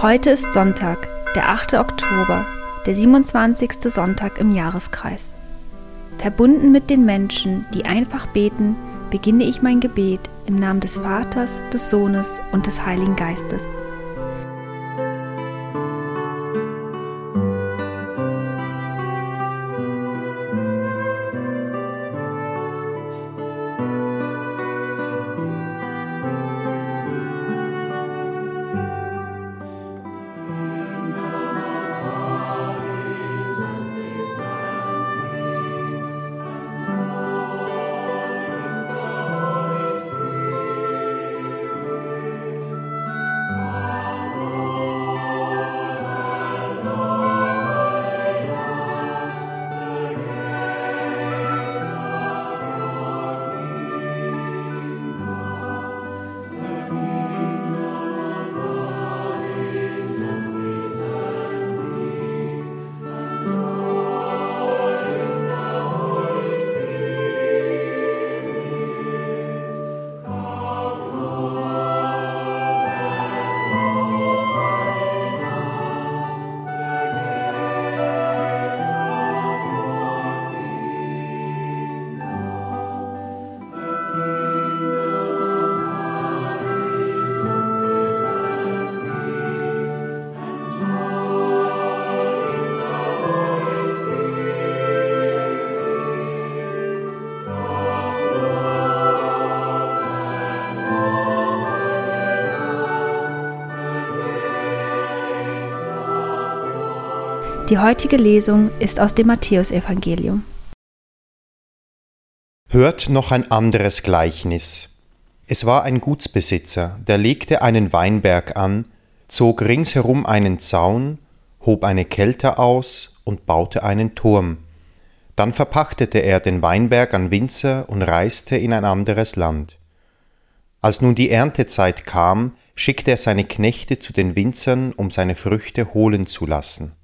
Heute ist Sonntag, der 8. Oktober, der 27. Sonntag im Jahreskreis. Verbunden mit den Menschen, die einfach beten, beginne ich mein Gebet im Namen des Vaters, des Sohnes und des Heiligen Geistes. Die heutige Lesung ist aus dem Matthäusevangelium. Hört noch ein anderes Gleichnis. Es war ein Gutsbesitzer, der legte einen Weinberg an, zog ringsherum einen Zaun, hob eine Kelter aus und baute einen Turm. Dann verpachtete er den Weinberg an Winzer und reiste in ein anderes Land. Als nun die Erntezeit kam, schickte er seine Knechte zu den Winzern, um seine Früchte holen zu lassen.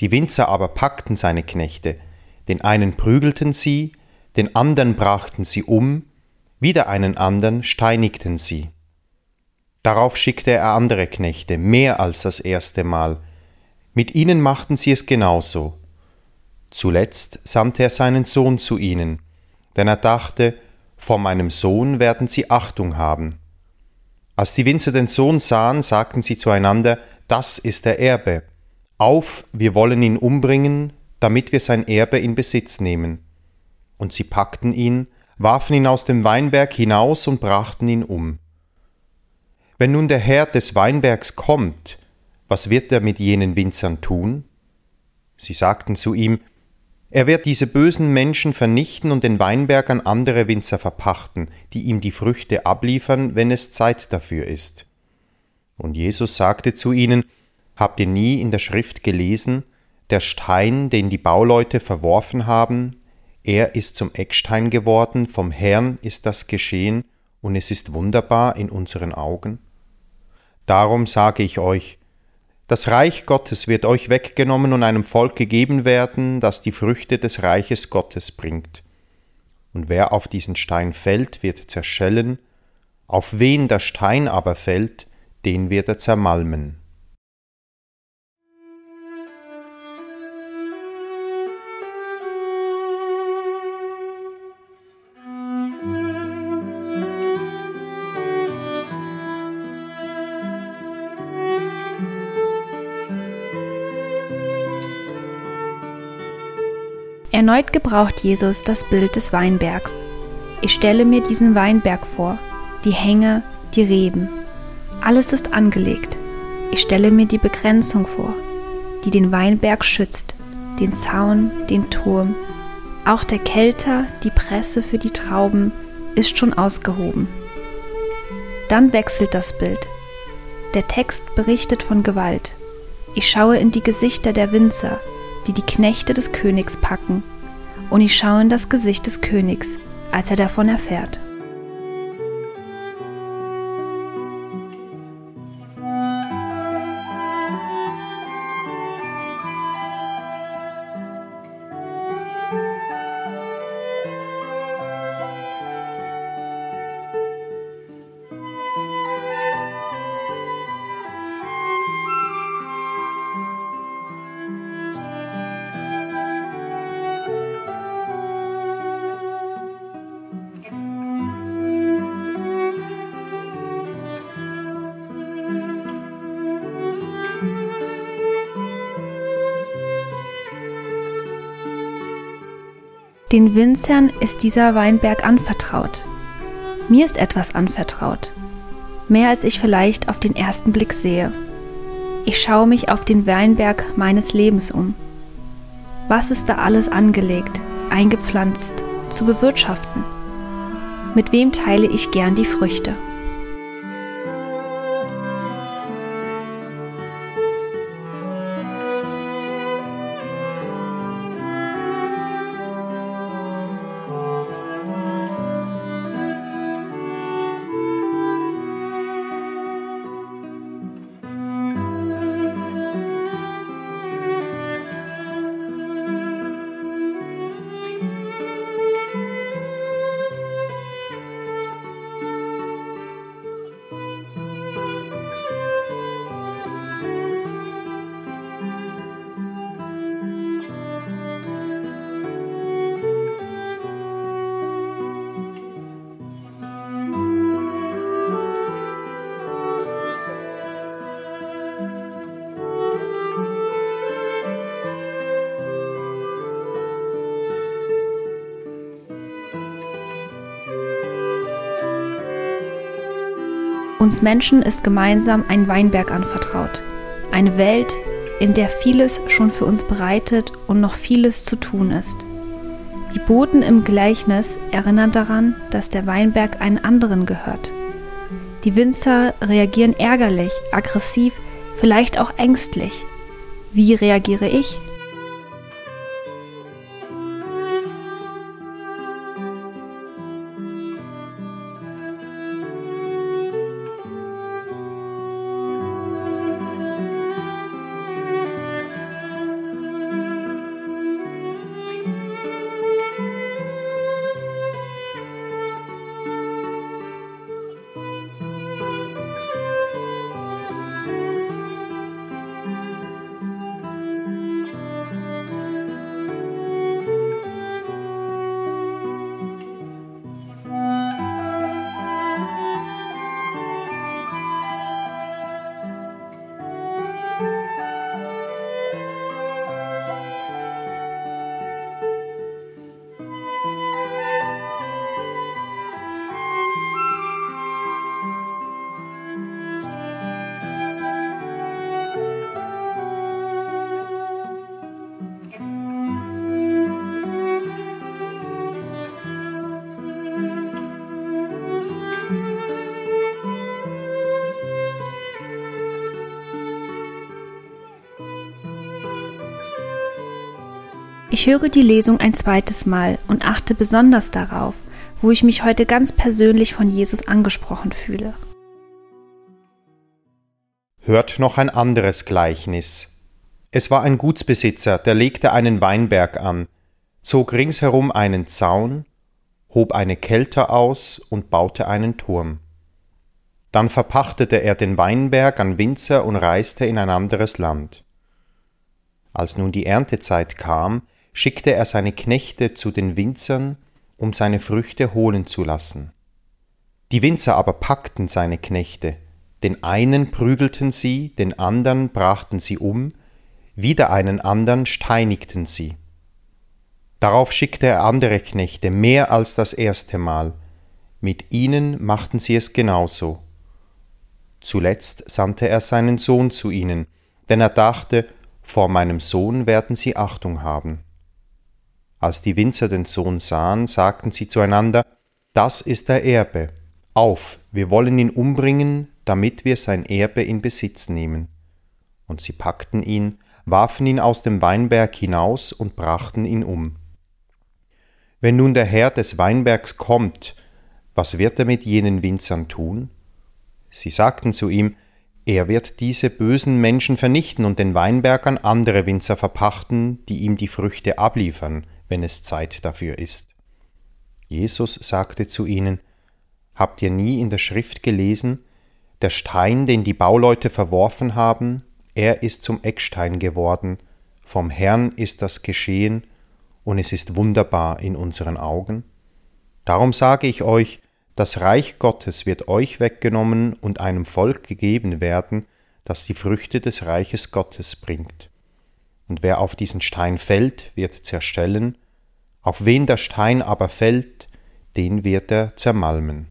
Die Winzer aber packten seine Knechte, den einen prügelten sie, den andern brachten sie um, wieder einen andern steinigten sie. Darauf schickte er andere Knechte, mehr als das erste Mal. Mit ihnen machten sie es genauso. Zuletzt sandte er seinen Sohn zu ihnen, denn er dachte, vor meinem Sohn werden sie Achtung haben. Als die Winzer den Sohn sahen, sagten sie zueinander, das ist der Erbe. Auf, wir wollen ihn umbringen, damit wir sein Erbe in Besitz nehmen. Und sie packten ihn, warfen ihn aus dem Weinberg hinaus und brachten ihn um. Wenn nun der Herr des Weinbergs kommt, was wird er mit jenen Winzern tun? Sie sagten zu ihm, er wird diese bösen Menschen vernichten und den Weinberg an andere Winzer verpachten, die ihm die Früchte abliefern, wenn es Zeit dafür ist. Und Jesus sagte zu ihnen, Habt ihr nie in der Schrift gelesen, der Stein, den die Bauleute verworfen haben, er ist zum Eckstein geworden, vom Herrn ist das geschehen, und es ist wunderbar in unseren Augen? Darum sage ich euch, das Reich Gottes wird euch weggenommen und einem Volk gegeben werden, das die Früchte des Reiches Gottes bringt. Und wer auf diesen Stein fällt, wird zerschellen, auf wen der Stein aber fällt, den wird er zermalmen. Erneut gebraucht Jesus das Bild des Weinbergs. Ich stelle mir diesen Weinberg vor, die Hänge, die Reben. Alles ist angelegt. Ich stelle mir die Begrenzung vor, die den Weinberg schützt, den Zaun, den Turm. Auch der Kelter, die Presse für die Trauben, ist schon ausgehoben. Dann wechselt das Bild. Der Text berichtet von Gewalt. Ich schaue in die Gesichter der Winzer, die die Knechte des Königs packen, und ich schaue in das Gesicht des Königs, als er davon erfährt. Den Winzern ist dieser Weinberg anvertraut. Mir ist etwas anvertraut. Mehr als ich vielleicht auf den ersten Blick sehe. Ich schaue mich auf den Weinberg meines Lebens um. Was ist da alles angelegt, eingepflanzt, zu bewirtschaften? Mit wem teile ich gern die Früchte? Uns Menschen ist gemeinsam ein Weinberg anvertraut. Eine Welt, in der vieles schon für uns bereitet und noch vieles zu tun ist. Die Boten im Gleichnis erinnern daran, dass der Weinberg einen anderen gehört. Die Winzer reagieren ärgerlich, aggressiv, vielleicht auch ängstlich. Wie reagiere ich? Ich höre die Lesung ein zweites Mal und achte besonders darauf, wo ich mich heute ganz persönlich von Jesus angesprochen fühle. Hört noch ein anderes Gleichnis. Es war ein Gutsbesitzer, der legte einen Weinberg an, zog ringsherum einen Zaun, hob eine Kelter aus und baute einen Turm. Dann verpachtete er den Weinberg an Winzer und reiste in ein anderes Land. Als nun die Erntezeit kam, schickte er seine Knechte zu den Winzern, um seine Früchte holen zu lassen. Die Winzer aber packten seine Knechte, den einen prügelten sie, den andern brachten sie um, wieder einen andern steinigten sie. Darauf schickte er andere Knechte, mehr als das erste Mal, mit ihnen machten sie es genauso. Zuletzt sandte er seinen Sohn zu ihnen, denn er dachte, vor meinem Sohn werden sie Achtung haben. Als die Winzer den Sohn sahen, sagten sie zueinander, Das ist der Erbe. Auf, wir wollen ihn umbringen, damit wir sein Erbe in Besitz nehmen. Und sie packten ihn, warfen ihn aus dem Weinberg hinaus und brachten ihn um. Wenn nun der Herr des Weinbergs kommt, was wird er mit jenen Winzern tun? Sie sagten zu ihm, er wird diese bösen Menschen vernichten und den Weinberg an andere Winzer verpachten, die ihm die Früchte abliefern wenn es Zeit dafür ist. Jesus sagte zu ihnen, Habt ihr nie in der Schrift gelesen, der Stein, den die Bauleute verworfen haben, er ist zum Eckstein geworden, vom Herrn ist das geschehen, und es ist wunderbar in unseren Augen? Darum sage ich euch, das Reich Gottes wird euch weggenommen und einem Volk gegeben werden, das die Früchte des Reiches Gottes bringt. Und wer auf diesen Stein fällt, wird zerstellen, Auf wen der Stein aber fällt, den wird er zermalmen.